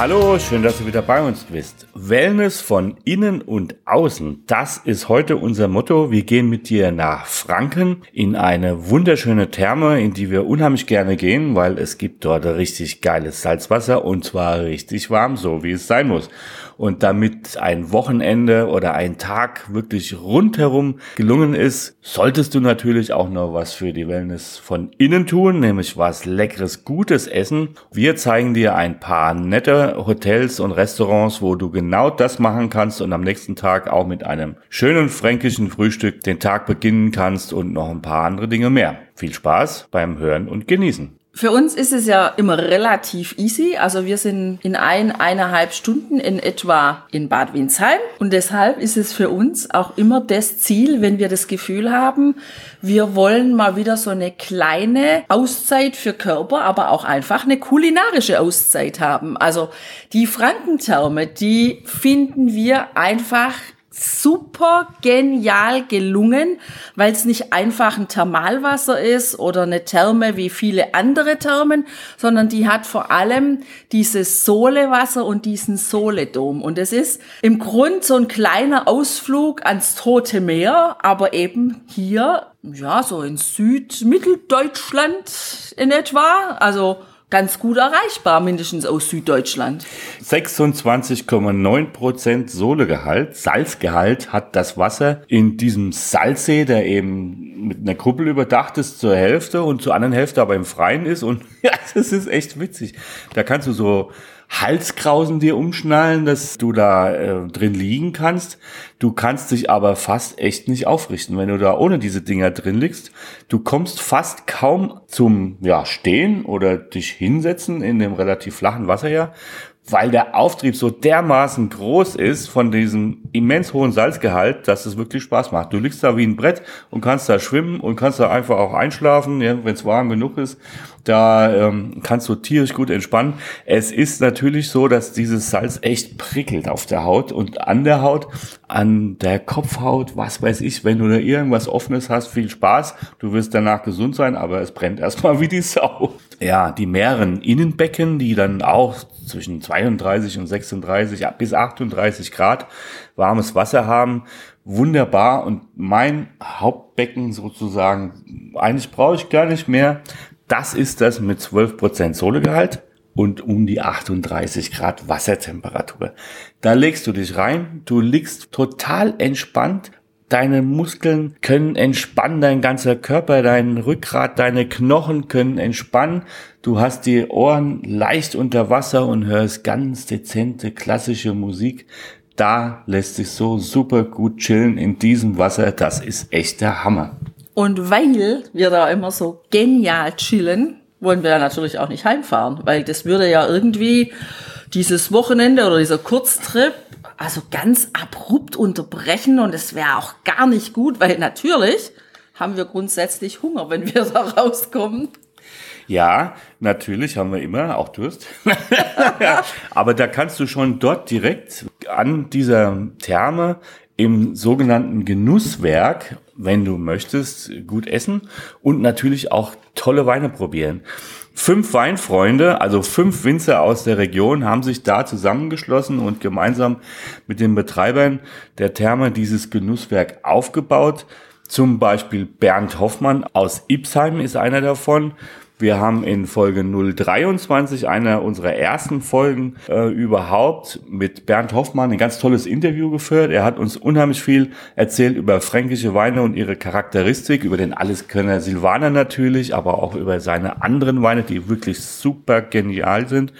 Hallo, schön, dass du wieder bei uns bist. Wellness von innen und außen, das ist heute unser Motto. Wir gehen mit dir nach Franken in eine wunderschöne Therme, in die wir unheimlich gerne gehen, weil es gibt dort richtig geiles Salzwasser und zwar richtig warm, so wie es sein muss. Und damit ein Wochenende oder ein Tag wirklich rundherum gelungen ist, solltest du natürlich auch noch was für die Wellness von innen tun, nämlich was leckeres, gutes Essen. Wir zeigen dir ein paar nette Hotels und Restaurants, wo du genau das machen kannst und am nächsten Tag auch mit einem schönen fränkischen Frühstück den Tag beginnen kannst und noch ein paar andere Dinge mehr. Viel Spaß beim Hören und Genießen. Für uns ist es ja immer relativ easy. Also wir sind in ein, eineinhalb Stunden in etwa in Bad Windsheim. Und deshalb ist es für uns auch immer das Ziel, wenn wir das Gefühl haben, wir wollen mal wieder so eine kleine Auszeit für Körper, aber auch einfach eine kulinarische Auszeit haben. Also die Frankentherme, die finden wir einfach super genial gelungen, weil es nicht einfach ein Thermalwasser ist oder eine Therme wie viele andere Thermen, sondern die hat vor allem dieses Solewasser und diesen Soledom. Und es ist im Grund so ein kleiner Ausflug ans Tote Meer, aber eben hier, ja, so in Südmitteldeutschland in etwa. Also ganz gut erreichbar, mindestens aus Süddeutschland. 26,9% Sohlegehalt, Salzgehalt hat das Wasser in diesem Salzsee, der eben mit einer Kuppel überdacht ist zur Hälfte und zur anderen Hälfte aber im Freien ist. Und ja, das ist echt witzig. Da kannst du so Halskrausen dir umschnallen, dass du da äh, drin liegen kannst. Du kannst dich aber fast echt nicht aufrichten, wenn du da ohne diese Dinger drin liegst. Du kommst fast kaum zum ja, Stehen oder dich hinsetzen in dem relativ flachen Wasser ja, weil der Auftrieb so dermaßen groß ist von diesem immens hohen Salzgehalt, dass es wirklich Spaß macht. Du liegst da wie ein Brett und kannst da schwimmen und kannst da einfach auch einschlafen, ja, wenn es warm genug ist. Da ähm, kannst du tierisch gut entspannen. Es ist natürlich so, dass dieses Salz echt prickelt auf der Haut und an der Haut, an der Kopfhaut, was weiß ich, wenn du da irgendwas Offenes hast, viel Spaß. Du wirst danach gesund sein, aber es brennt erstmal wie die Sau. Ja, die mehreren Innenbecken, die dann auch zwischen 32 und 36 bis 38 Grad warmes Wasser haben. Wunderbar. Und mein Hauptbecken sozusagen, eigentlich brauche ich gar nicht mehr. Das ist das mit 12% Sohlegehalt und um die 38 Grad Wassertemperatur. Da legst du dich rein, du liegst total entspannt, deine Muskeln können entspannen, dein ganzer Körper, dein Rückgrat, deine Knochen können entspannen. Du hast die Ohren leicht unter Wasser und hörst ganz dezente klassische Musik. Da lässt sich so super gut chillen in diesem Wasser. Das ist echt der Hammer. Und weil wir da immer so genial chillen, wollen wir natürlich auch nicht heimfahren, weil das würde ja irgendwie dieses Wochenende oder dieser Kurztrip also ganz abrupt unterbrechen und es wäre auch gar nicht gut, weil natürlich haben wir grundsätzlich Hunger, wenn wir da rauskommen. Ja, natürlich haben wir immer auch Durst. Aber da kannst du schon dort direkt an dieser Therme im sogenannten Genusswerk, wenn du möchtest, gut essen und natürlich auch tolle Weine probieren. Fünf Weinfreunde, also fünf Winzer aus der Region, haben sich da zusammengeschlossen und gemeinsam mit den Betreibern der Therme dieses Genusswerk aufgebaut. Zum Beispiel Bernd Hoffmann aus Ipsheim ist einer davon. Wir haben in Folge 023, einer unserer ersten Folgen äh, überhaupt, mit Bernd Hoffmann ein ganz tolles Interview geführt. Er hat uns unheimlich viel erzählt über fränkische Weine und ihre Charakteristik, über den Alleskönner Silvaner natürlich, aber auch über seine anderen Weine, die wirklich super genial sind.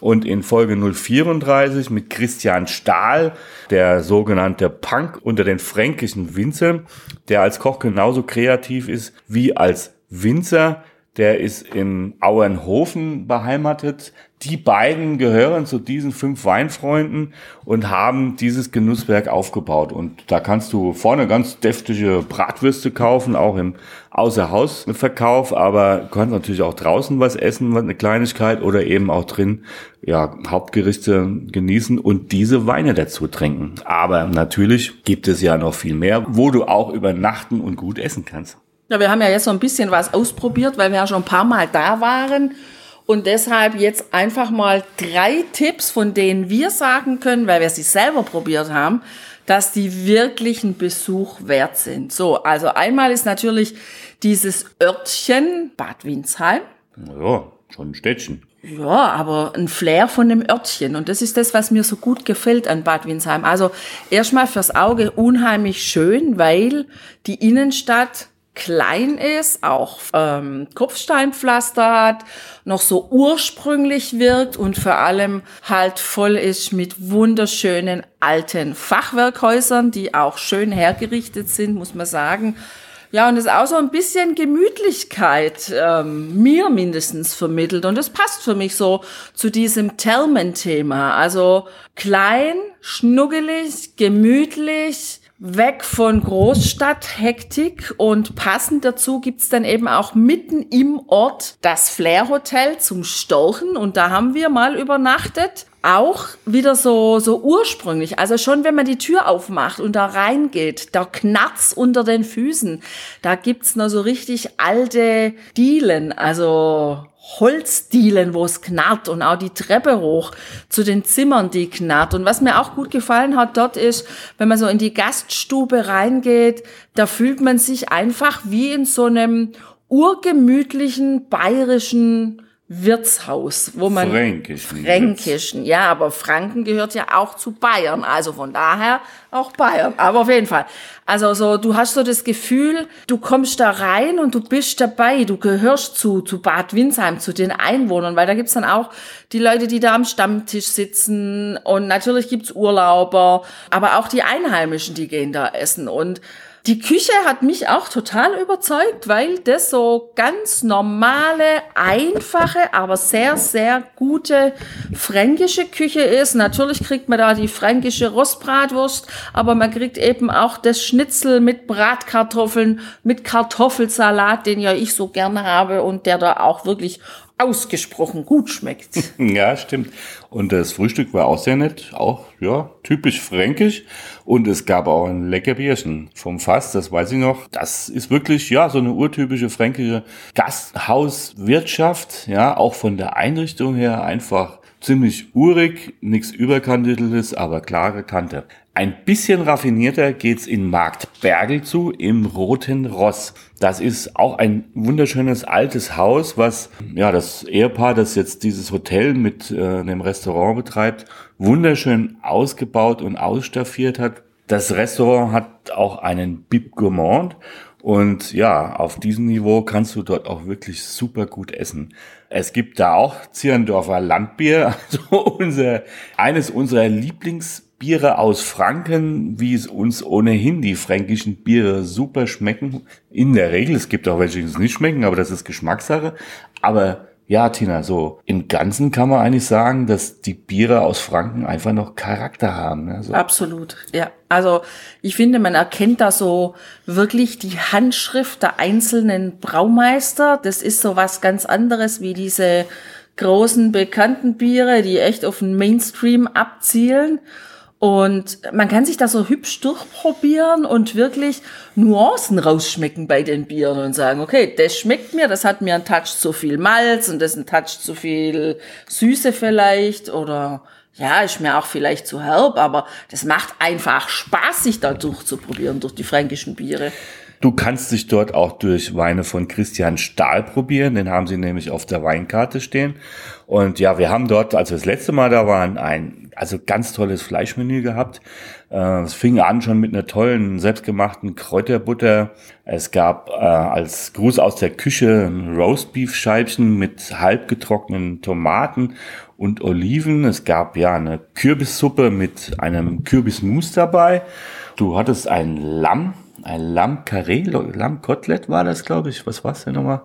Und in Folge 034 mit Christian Stahl, der sogenannte Punk unter den fränkischen Winzern, der als Koch genauso kreativ ist wie als Winzer, der ist in Auernhofen beheimatet. Die beiden gehören zu diesen fünf Weinfreunden und haben dieses Genusswerk aufgebaut. Und da kannst du vorne ganz deftige Bratwürste kaufen, auch im Außerhausverkauf, aber kannst natürlich auch draußen was essen, eine Kleinigkeit oder eben auch drin, ja, Hauptgerichte genießen und diese Weine dazu trinken. Aber natürlich gibt es ja noch viel mehr, wo du auch übernachten und gut essen kannst. Ja, wir haben ja jetzt so ein bisschen was ausprobiert, weil wir ja schon ein paar Mal da waren. Und deshalb jetzt einfach mal drei Tipps, von denen wir sagen können, weil wir sie selber probiert haben, dass die wirklich einen Besuch wert sind. So, also einmal ist natürlich dieses Örtchen Bad Windsheim. Ja, schon ein Städtchen. Ja, aber ein Flair von dem Örtchen. Und das ist das, was mir so gut gefällt an Bad Windsheim. Also erstmal fürs Auge unheimlich schön, weil die Innenstadt klein ist, auch ähm, Kopfsteinpflaster hat, noch so ursprünglich wirkt und vor allem halt voll ist mit wunderschönen alten Fachwerkhäusern, die auch schön hergerichtet sind, muss man sagen. Ja, und es auch so ein bisschen Gemütlichkeit ähm, mir mindestens vermittelt. Und das passt für mich so zu diesem Thermen-Thema. Also klein, schnuggelig, gemütlich, weg von Großstadthektik und passend dazu gibt's dann eben auch mitten im Ort das Flair Hotel zum Storchen und da haben wir mal übernachtet. Auch wieder so, so ursprünglich. Also schon, wenn man die Tür aufmacht und da reingeht, da knarzt unter den Füßen. Da gibt's noch so richtig alte Dielen. Also Holzdielen, wo es knarrt und auch die Treppe hoch zu den Zimmern, die knarrt. Und was mir auch gut gefallen hat dort ist, wenn man so in die Gaststube reingeht, da fühlt man sich einfach wie in so einem urgemütlichen bayerischen Wirtshaus, wo man Fränkischen. Fränkischen, ja, aber Franken gehört ja auch zu Bayern, also von daher auch Bayern. Aber auf jeden Fall, also so, du hast so das Gefühl, du kommst da rein und du bist dabei, du gehörst zu zu Bad Windsheim, zu den Einwohnern, weil da gibt's dann auch die Leute, die da am Stammtisch sitzen und natürlich gibt's Urlauber, aber auch die Einheimischen, die gehen da essen und die Küche hat mich auch total überzeugt, weil das so ganz normale, einfache, aber sehr, sehr gute fränkische Küche ist. Natürlich kriegt man da die fränkische Rostbratwurst, aber man kriegt eben auch das Schnitzel mit Bratkartoffeln, mit Kartoffelsalat, den ja ich so gerne habe und der da auch wirklich ausgesprochen gut schmeckt. Ja, stimmt. Und das Frühstück war auch sehr nett, auch ja typisch fränkisch. Und es gab auch ein lecker Bierchen vom Fass, das weiß ich noch. Das ist wirklich ja so eine urtypische fränkische Gasthauswirtschaft, ja auch von der Einrichtung her einfach ziemlich urig, nichts überkanteltes, aber klare Kante. Ein bisschen raffinierter geht's in Markt Bergel zu, im Roten Ross. Das ist auch ein wunderschönes altes Haus, was ja das Ehepaar, das jetzt dieses Hotel mit äh, dem Restaurant betreibt, wunderschön ausgebaut und ausstaffiert hat. Das Restaurant hat auch einen Bib Gourmand und ja, auf diesem Niveau kannst du dort auch wirklich super gut essen. Es gibt da auch Zierendorfer Landbier, also unser, eines unserer Lieblingsbiere aus Franken, wie es uns ohnehin die fränkischen Biere super schmecken. In der Regel, es gibt auch welche, die es nicht schmecken, aber das ist Geschmackssache. Aber ja, Tina, so im Ganzen kann man eigentlich sagen, dass die Biere aus Franken einfach noch Charakter haben. Ne? So. Absolut, ja. Also ich finde, man erkennt da so wirklich die Handschrift der einzelnen Braumeister. Das ist so was ganz anderes wie diese großen bekannten Biere, die echt auf den Mainstream abzielen. Und man kann sich da so hübsch durchprobieren und wirklich Nuancen rausschmecken bei den Bieren und sagen, okay, das schmeckt mir, das hat mir einen Touch zu viel Malz und das ein Touch zu viel Süße vielleicht oder ja, ist mir auch vielleicht zu herb, aber das macht einfach Spaß, sich da durchzuprobieren durch die fränkischen Biere. Du kannst dich dort auch durch Weine von Christian Stahl probieren, den haben sie nämlich auf der Weinkarte stehen. Und ja, wir haben dort, als wir das letzte Mal da waren, ein also ganz tolles Fleischmenü gehabt. Äh, es fing an schon mit einer tollen selbstgemachten Kräuterbutter. Es gab äh, als Gruß aus der Küche ein Roastbeef-Scheibchen mit halb getrockneten Tomaten und Oliven. Es gab ja eine Kürbissuppe mit einem Kürbismus dabei. Du hattest ein Lamm ein Lammkarree, Lammkotelett war das, glaube ich. Was war es denn nochmal?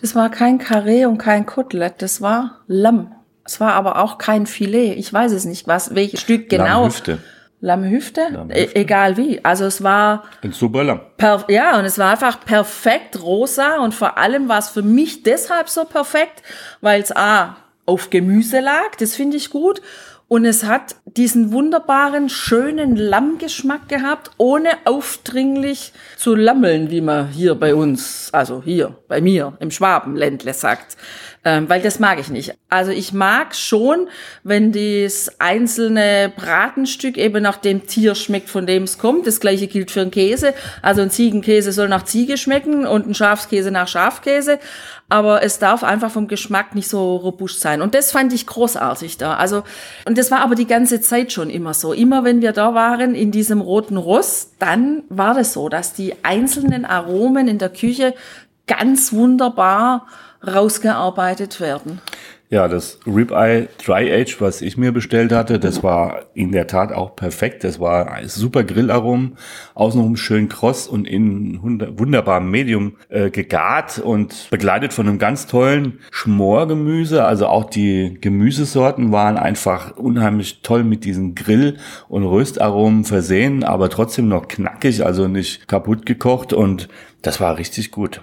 Das war kein Karree und kein Kotelett, das war Lamm. Es war aber auch kein Filet. Ich weiß es nicht, was, welches Stück genau. Lammhüfte. Lammhüfte? Lammhüfte. E egal wie. Also es war Ein super Lamm. Ja, und es war einfach perfekt rosa und vor allem war es für mich deshalb so perfekt, weil es A auf Gemüse lag, das finde ich gut. Und es hat diesen wunderbaren, schönen Lammgeschmack gehabt, ohne aufdringlich zu lammeln, wie man hier bei uns, also hier bei mir im Schwabenländle sagt. Ähm, weil das mag ich nicht. Also ich mag schon, wenn das einzelne Bratenstück eben nach dem Tier schmeckt, von dem es kommt. Das gleiche gilt für einen Käse. Also ein Ziegenkäse soll nach Ziege schmecken und ein Schafskäse nach Schafkäse. Aber es darf einfach vom Geschmack nicht so robust sein. Und das fand ich großartig da. Also, und das war aber die ganze Zeit schon immer so. Immer wenn wir da waren in diesem roten Ross, dann war das so, dass die einzelnen Aromen in der Küche ganz wunderbar rausgearbeitet werden. Ja, das Ribeye Dry Age, was ich mir bestellt hatte, das war in der Tat auch perfekt. Das war ein super Grillaromen, außenrum schön kross und in wunderbarem Medium äh, gegart und begleitet von einem ganz tollen Schmorgemüse. Also auch die Gemüsesorten waren einfach unheimlich toll mit diesen Grill- und Röstaromen versehen, aber trotzdem noch knackig, also nicht kaputt gekocht und das war richtig gut.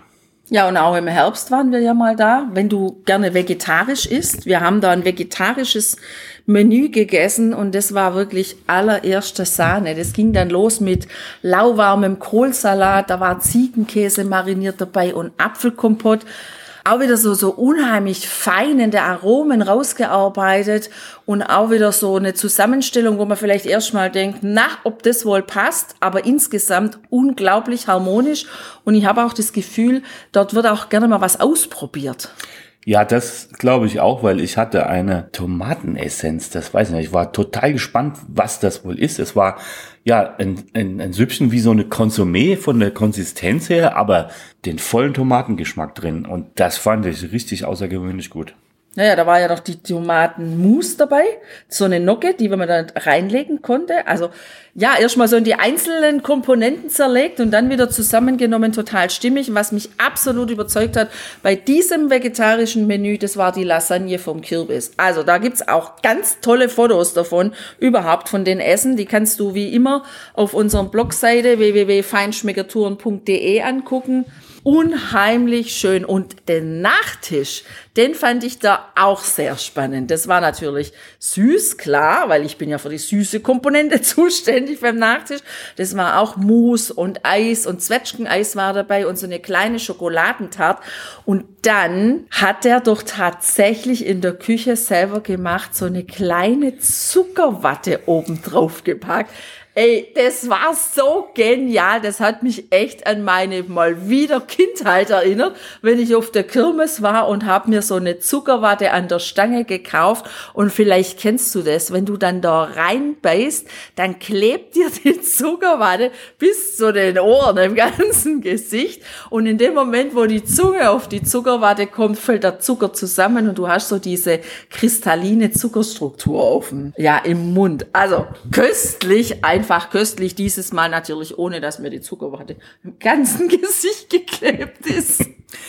Ja, und auch im Herbst waren wir ja mal da, wenn du gerne vegetarisch isst. Wir haben da ein vegetarisches Menü gegessen und das war wirklich allererste Sahne. Das ging dann los mit lauwarmem Kohlsalat, da war Ziegenkäse mariniert dabei und Apfelkompott auch wieder so, so unheimlich feinende Aromen rausgearbeitet und auch wieder so eine Zusammenstellung, wo man vielleicht erstmal denkt, na, ob das wohl passt, aber insgesamt unglaublich harmonisch und ich habe auch das Gefühl, dort wird auch gerne mal was ausprobiert. Ja, das glaube ich auch, weil ich hatte eine Tomatenessenz. Das weiß ich nicht. Ich war total gespannt, was das wohl ist. Es war ja ein, ein, ein Süppchen wie so eine Consommé von der Konsistenz her, aber den vollen Tomatengeschmack drin. Und das fand ich richtig außergewöhnlich gut. Naja, da war ja noch die Tomatenmus dabei, so eine Nocke, die man da reinlegen konnte. Also ja, erstmal so in die einzelnen Komponenten zerlegt und dann wieder zusammengenommen, total stimmig. Was mich absolut überzeugt hat bei diesem vegetarischen Menü, das war die Lasagne vom Kürbis. Also da gibt's auch ganz tolle Fotos davon, überhaupt von den Essen. Die kannst du wie immer auf unserer Blogseite www.feinschmeckertouren.de angucken unheimlich schön. Und den Nachtisch, den fand ich da auch sehr spannend. Das war natürlich süß, klar, weil ich bin ja für die süße Komponente zuständig beim Nachtisch. Das war auch Mousse und Eis und Zwetschgeneis war dabei und so eine kleine Schokoladentart. Und dann hat er doch tatsächlich in der Küche selber gemacht, so eine kleine Zuckerwatte oben drauf gepackt. Ey, das war so genial. Das hat mich echt an meine mal wieder Kindheit erinnert, wenn ich auf der Kirmes war und habe mir so eine Zuckerwatte an der Stange gekauft. Und vielleicht kennst du das, wenn du dann da reinbeißt, dann klebt dir die Zuckerwatte bis zu den Ohren im ganzen Gesicht. Und in dem Moment, wo die Zunge auf die Zuckerwatte kommt, fällt der Zucker zusammen und du hast so diese kristalline Zuckerstruktur auf dem, ja, im Mund. Also köstlich, ein einfach köstlich, dieses Mal natürlich ohne, dass mir die Zuckerwatte im ganzen Gesicht geklebt ist.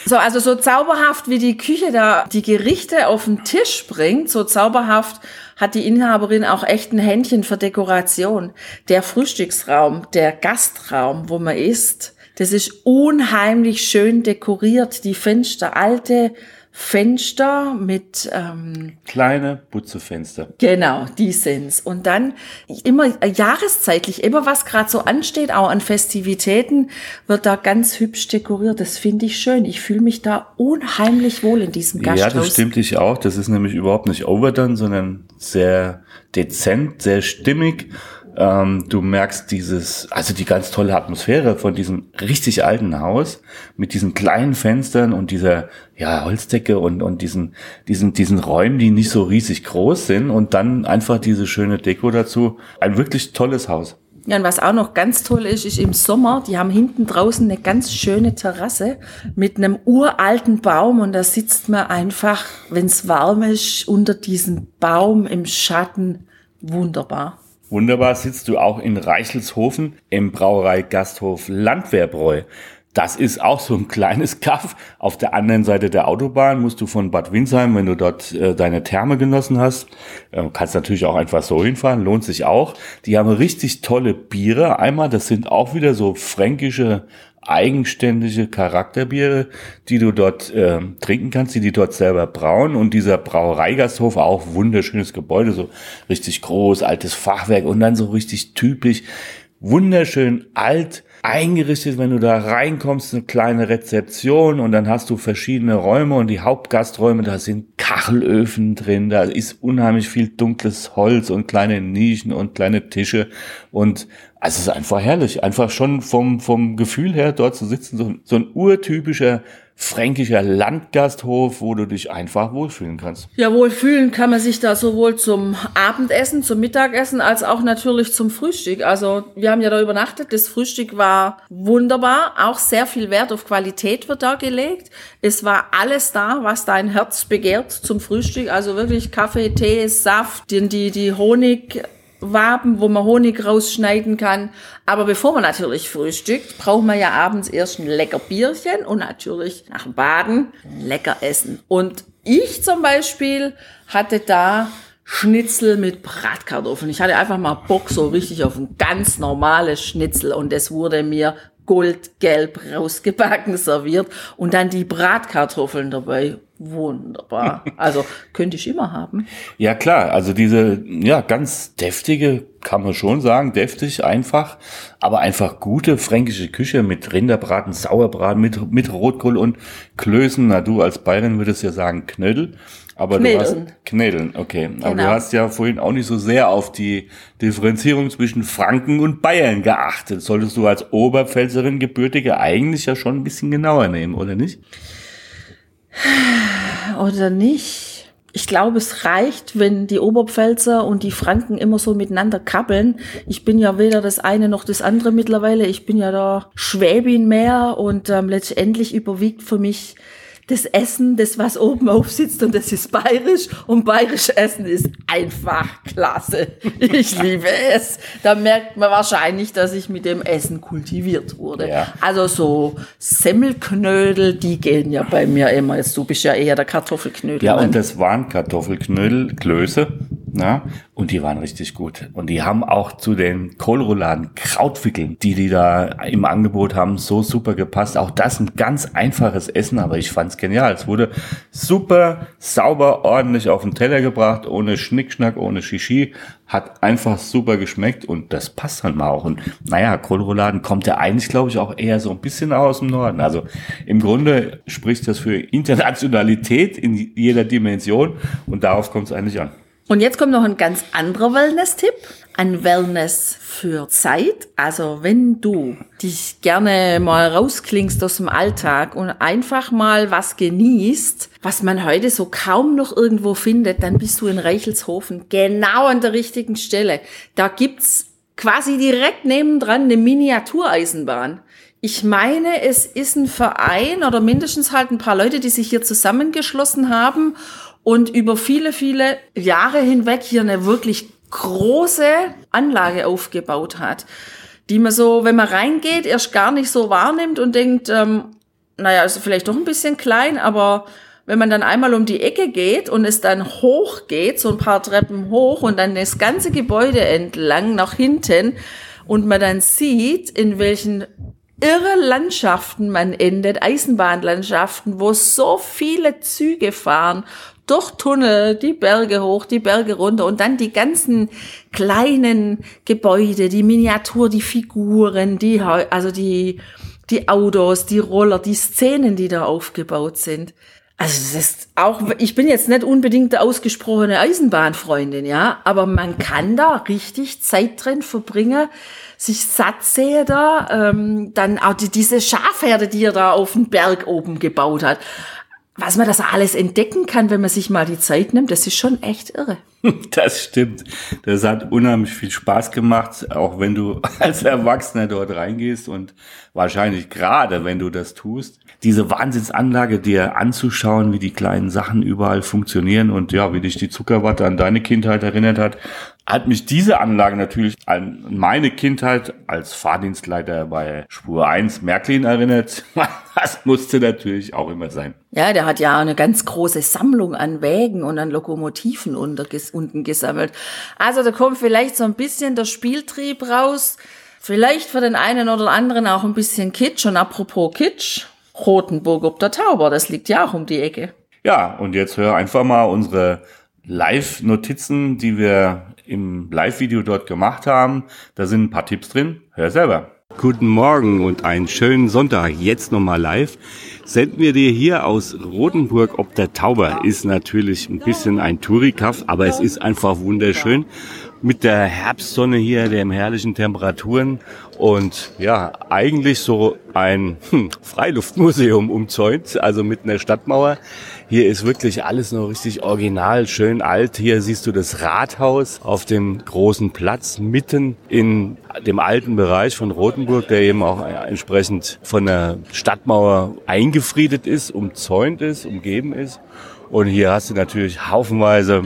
So, also so zauberhaft, wie die Küche da die Gerichte auf den Tisch bringt, so zauberhaft hat die Inhaberin auch echt ein Händchen für Dekoration. Der Frühstücksraum, der Gastraum, wo man isst, das ist unheimlich schön dekoriert. Die Fenster, alte Fenster mit ähm, kleine Butzefenster. Genau, die sind's. Und dann immer jahreszeitlich, immer was gerade so ansteht, auch an Festivitäten, wird da ganz hübsch dekoriert. Das finde ich schön. Ich fühle mich da unheimlich wohl in diesem Gasthaus. Ja, das stimmt ich auch. Das ist nämlich überhaupt nicht overdone, sondern sehr dezent, sehr stimmig ähm, du merkst dieses, also die ganz tolle Atmosphäre von diesem richtig alten Haus mit diesen kleinen Fenstern und dieser ja Holzdecke und und diesen diesen diesen Räumen, die nicht so riesig groß sind und dann einfach diese schöne Deko dazu. Ein wirklich tolles Haus. Ja, und was auch noch ganz toll ist, ist im Sommer, die haben hinten draußen eine ganz schöne Terrasse mit einem uralten Baum und da sitzt man einfach, wenn es warm ist, unter diesem Baum im Schatten. Wunderbar. Wunderbar sitzt du auch in Reichelshofen im Brauerei Gasthof Landwehrbräu. Das ist auch so ein kleines Kaff. Auf der anderen Seite der Autobahn musst du von Bad Windsheim, wenn du dort äh, deine Therme genossen hast, äh, kannst natürlich auch einfach so hinfahren, lohnt sich auch. Die haben richtig tolle Biere. Einmal, das sind auch wieder so fränkische eigenständige Charakterbiere, die du dort äh, trinken kannst, die die dort selber brauen. Und dieser Brauereigasthof, auch wunderschönes Gebäude, so richtig groß, altes Fachwerk und dann so richtig typisch, wunderschön alt eingerichtet, wenn du da reinkommst, eine kleine Rezeption und dann hast du verschiedene Räume und die Hauptgasträume, da sind Kachelöfen drin, da ist unheimlich viel dunkles Holz und kleine Nischen und kleine Tische und also es ist einfach herrlich, einfach schon vom, vom Gefühl her dort zu sitzen, so, so ein urtypischer fränkischer Landgasthof, wo du dich einfach wohlfühlen kannst. Ja, wohlfühlen kann man sich da sowohl zum Abendessen, zum Mittagessen, als auch natürlich zum Frühstück. Also wir haben ja da übernachtet, das Frühstück war wunderbar, auch sehr viel Wert auf Qualität wird da gelegt. Es war alles da, was dein Herz begehrt zum Frühstück, also wirklich Kaffee, Tee, Saft, die, die, die Honig, Waben, wo man Honig rausschneiden kann. Aber bevor man natürlich frühstückt, braucht man ja abends erst ein lecker Bierchen und natürlich nach dem Baden lecker essen. Und ich zum Beispiel hatte da Schnitzel mit Bratkartoffeln. Ich hatte einfach mal Bock so richtig auf ein ganz normales Schnitzel und es wurde mir goldgelb rausgebacken serviert und dann die Bratkartoffeln dabei. Wunderbar. Also könnte ich immer haben. Ja klar, also diese ja ganz deftige, kann man schon sagen, deftig einfach, aber einfach gute fränkische Küche mit Rinderbraten, Sauerbraten, mit mit Rotkohl und Klößen. Na du als Bayern würdest ja sagen Knödel. Aber Knädeln. du hast Knädeln, okay. Genau. Aber du genau. hast ja vorhin auch nicht so sehr auf die Differenzierung zwischen Franken und Bayern geachtet. Solltest du als Oberpfälzerin gebürtige eigentlich ja schon ein bisschen genauer nehmen, oder nicht? Oder nicht? Ich glaube, es reicht, wenn die Oberpfälzer und die Franken immer so miteinander kabbeln. Ich bin ja weder das eine noch das andere mittlerweile. Ich bin ja da Schwäbin mehr und ähm, letztendlich überwiegt für mich das Essen, das was oben aufsitzt und das ist bayerisch und bayerisch Essen ist einfach klasse. Ich liebe es. Da merkt man wahrscheinlich, dass ich mit dem Essen kultiviert wurde. Ja. Also so Semmelknödel, die gehen ja bei mir immer. Jetzt du bist ja eher der Kartoffelknödel. Ja, und das waren Kartoffelknödel, Klöße. Na? Und die waren richtig gut. Und die haben auch zu den Kohlrouladen, Krautwickeln, die die da im Angebot haben, so super gepasst. Auch das ein ganz einfaches Essen, aber ich fand's genial. Es wurde super sauber, ordentlich auf den Teller gebracht, ohne Schnickschnack, ohne Shishi. Hat einfach super geschmeckt und das passt dann mal auch. Und naja, Kohlrouladen kommt ja eigentlich, glaube ich, auch eher so ein bisschen aus dem Norden. Also im Grunde spricht das für Internationalität in jeder Dimension und darauf kommt es eigentlich an. Und jetzt kommt noch ein ganz anderer Wellness-Tipp. Ein Wellness für Zeit. Also wenn du dich gerne mal rausklingst aus dem Alltag und einfach mal was genießt, was man heute so kaum noch irgendwo findet, dann bist du in Reichelshofen genau an der richtigen Stelle. Da gibt's quasi direkt nebendran eine Miniatureisenbahn. Ich meine, es ist ein Verein oder mindestens halt ein paar Leute, die sich hier zusammengeschlossen haben und über viele, viele Jahre hinweg hier eine wirklich große Anlage aufgebaut hat, die man so, wenn man reingeht, erst gar nicht so wahrnimmt und denkt, ähm, naja, ist vielleicht doch ein bisschen klein, aber wenn man dann einmal um die Ecke geht und es dann hoch geht, so ein paar Treppen hoch und dann das ganze Gebäude entlang nach hinten und man dann sieht, in welchen irre Landschaften man endet, Eisenbahnlandschaften, wo so viele Züge fahren durch Tunnel, die Berge hoch, die Berge runter und dann die ganzen kleinen Gebäude, die Miniatur, die Figuren, die, also die, die Autos, die Roller, die Szenen, die da aufgebaut sind. Also das ist auch, ich bin jetzt nicht unbedingt der ausgesprochene Eisenbahnfreundin, ja, aber man kann da richtig Zeit drin verbringen, sich satt sehen da, ähm, dann auch die, diese Schafherde, die er da auf dem Berg oben gebaut hat was man das alles entdecken kann, wenn man sich mal die Zeit nimmt, das ist schon echt irre. Das stimmt. Das hat unheimlich viel Spaß gemacht, auch wenn du als Erwachsener dort reingehst und wahrscheinlich gerade, wenn du das tust, diese Wahnsinnsanlage dir anzuschauen, wie die kleinen Sachen überall funktionieren und ja, wie dich die Zuckerwatte an deine Kindheit erinnert hat. Hat mich diese Anlage natürlich an meine Kindheit als Fahrdienstleiter bei Spur 1 Märklin erinnert. Das musste natürlich auch immer sein. Ja, der hat ja eine ganz große Sammlung an Wägen und an Lokomotiven unter, unten gesammelt. Also da kommt vielleicht so ein bisschen der Spieltrieb raus. Vielleicht für den einen oder anderen auch ein bisschen Kitsch. Und apropos Kitsch, Rotenburg ob der Tauber, das liegt ja auch um die Ecke. Ja, und jetzt hör einfach mal unsere Live-Notizen, die wir im Live-Video dort gemacht haben. Da sind ein paar Tipps drin. Hör selber. Guten Morgen und einen schönen Sonntag. Jetzt nochmal live. Senden wir dir hier aus Rotenburg ob der Tauber. Ist natürlich ein bisschen ein Tourikaff, aber es ist einfach wunderschön. Mit der Herbstsonne hier, den herrlichen Temperaturen und ja, eigentlich so ein hm, Freiluftmuseum umzäunt, also mit einer Stadtmauer. Hier ist wirklich alles noch richtig original, schön alt. Hier siehst du das Rathaus auf dem großen Platz mitten in dem alten Bereich von Rothenburg, der eben auch entsprechend von der Stadtmauer eingefriedet ist, umzäunt ist, umgeben ist. Und hier hast du natürlich haufenweise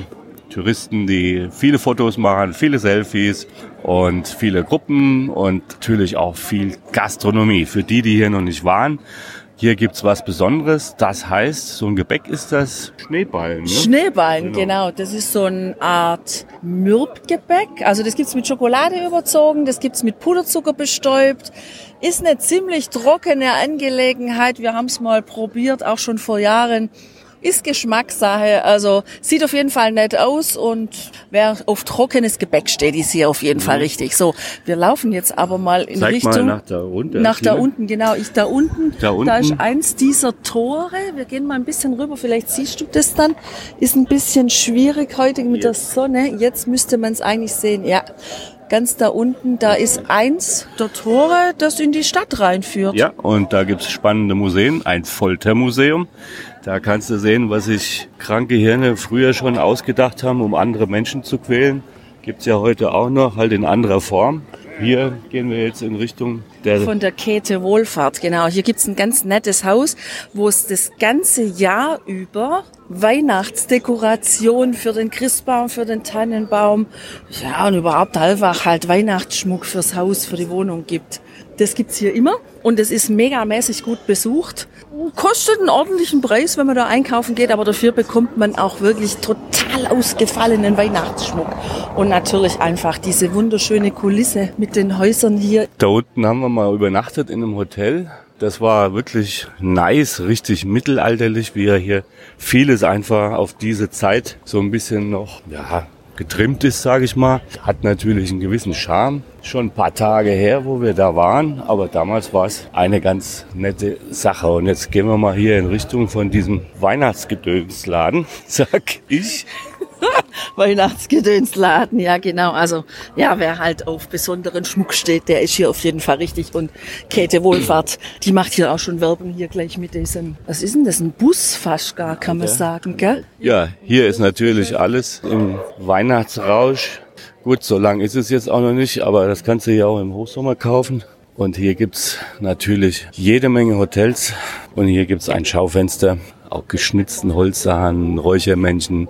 Touristen, die viele Fotos machen, viele Selfies und viele Gruppen und natürlich auch viel Gastronomie. Für die, die hier noch nicht waren, hier gibt's was Besonderes. Das heißt, so ein Gebäck ist das Schneeballen. Ne? Schneeballen, genau. genau. Das ist so eine Art Mürbgebäck. Also das gibt's mit Schokolade überzogen, das gibt's mit Puderzucker bestäubt. Ist eine ziemlich trockene Angelegenheit. Wir haben's mal probiert, auch schon vor Jahren. Ist Geschmackssache, also sieht auf jeden Fall nett aus und wer auf trockenes Gebäck steht, ist hier auf jeden mhm. Fall richtig. So, wir laufen jetzt aber mal in Zeig Richtung mal nach da unten. Nach da unten, genau. Ich da unten, da unten. Da ist eins dieser Tore. Wir gehen mal ein bisschen rüber. Vielleicht siehst du das dann. Ist ein bisschen schwierig heute mit der Sonne. Jetzt müsste man es eigentlich sehen. Ja, ganz da unten, da ist eins der Tore, das in die Stadt reinführt. Ja, und da gibt's spannende Museen, ein Foltermuseum. Da kannst du sehen, was sich kranke Hirne früher schon ausgedacht haben, um andere Menschen zu quälen. Gibt's ja heute auch noch, halt in anderer Form. Hier gehen wir jetzt in Richtung der von der Käthe Wohlfahrt, genau. Hier gibt's ein ganz nettes Haus, wo es das ganze Jahr über Weihnachtsdekoration für den Christbaum, für den Tannenbaum, ja, und überhaupt einfach halt Weihnachtsschmuck fürs Haus, für die Wohnung gibt. Das gibt's hier immer und es ist megamäßig gut besucht. Kostet einen ordentlichen Preis, wenn man da einkaufen geht, aber dafür bekommt man auch wirklich total ausgefallenen Weihnachtsschmuck. Und natürlich einfach diese wunderschöne Kulisse mit den Häusern hier. Da unten haben wir mal übernachtet in einem Hotel. Das war wirklich nice, richtig mittelalterlich, wie er hier vieles einfach auf diese Zeit so ein bisschen noch, ja, getrimmt ist, sage ich mal. Hat natürlich einen gewissen Charme. Schon ein paar Tage her, wo wir da waren, aber damals war es eine ganz nette Sache. Und jetzt gehen wir mal hier in Richtung von diesem Weihnachtsgedönsladen, sag ich. Weihnachtsgedönsladen, ja genau. Also ja, wer halt auf besonderen Schmuck steht, der ist hier auf jeden Fall richtig. Und Käthe Wohlfahrt, die macht hier auch schon Werbung hier gleich mit diesem, was ist denn das, ein Bus fast gar, kann man sagen, gell? Ja, hier ist natürlich alles im Weihnachtsrausch. Gut, so lang ist es jetzt auch noch nicht, aber das kannst du ja auch im Hochsommer kaufen. Und hier gibt's natürlich jede Menge Hotels und hier gibt's ein Schaufenster auch geschnitzten Holzsachen, Räuchermännchen,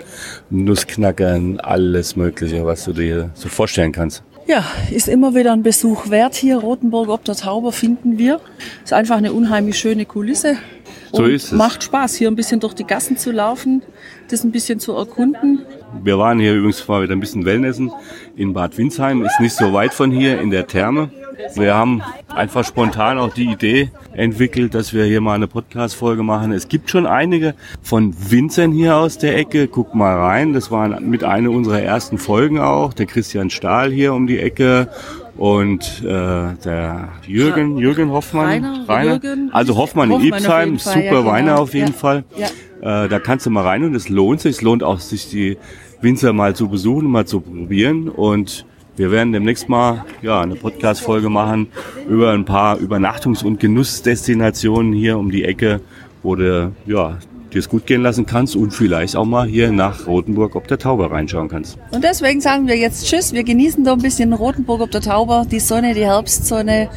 Nussknackern, alles Mögliche, was du dir so vorstellen kannst. Ja, ist immer wieder ein Besuch wert hier. Rotenburg ob der Tauber finden wir. Ist einfach eine unheimlich schöne Kulisse. So ist es. Macht Spaß, hier ein bisschen durch die Gassen zu laufen, das ein bisschen zu erkunden. Wir waren hier übrigens mal wieder ein bisschen Wellnessen in Bad Windsheim, ist nicht so weit von hier in der Therme. Wir haben einfach spontan auch die Idee entwickelt, dass wir hier mal eine Podcast-Folge machen. Es gibt schon einige von Winzern hier aus der Ecke. Guck mal rein. Das war mit einer unserer ersten Folgen auch. Der Christian Stahl hier um die Ecke und äh, der Jürgen, Jürgen Hoffmann, Rainer, Rainer. Jürgen, also Hoffmann, Hoffmann in Ibsheim, super ja, genau. Weiner auf jeden ja. Fall. Ja. Äh, da kannst du mal rein und es lohnt sich, es lohnt auch sich die Winzer mal zu besuchen, mal zu probieren und wir werden demnächst mal ja, eine Podcast-Folge machen über ein paar Übernachtungs- und Genussdestinationen hier um die Ecke, wo du ja, dir es gut gehen lassen kannst und vielleicht auch mal hier nach Rotenburg ob der Tauber reinschauen kannst. Und deswegen sagen wir jetzt Tschüss. Wir genießen da ein bisschen Rotenburg ob der Tauber, die Sonne, die Herbstsonne,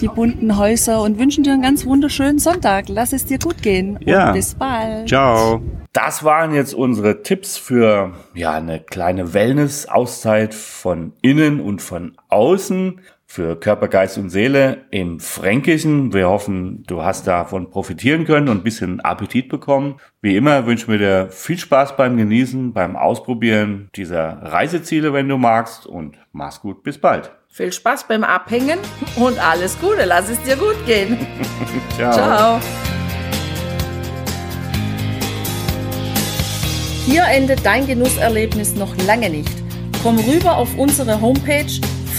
die bunten Häuser und wünschen dir einen ganz wunderschönen Sonntag. Lass es dir gut gehen. Ja. Und bis bald. Ciao. Das waren jetzt unsere Tipps für ja eine kleine Wellness-Auszeit von innen und von außen für Körper, Geist und Seele im Fränkischen. Wir hoffen, du hast davon profitieren können und ein bisschen Appetit bekommen. Wie immer wünschen wir dir viel Spaß beim Genießen, beim Ausprobieren dieser Reiseziele, wenn du magst und mach's gut. Bis bald. Viel Spaß beim Abhängen und alles Gute. Lass es dir gut gehen. Ciao. Ciao. Hier endet dein Genusserlebnis noch lange nicht. Komm rüber auf unsere Homepage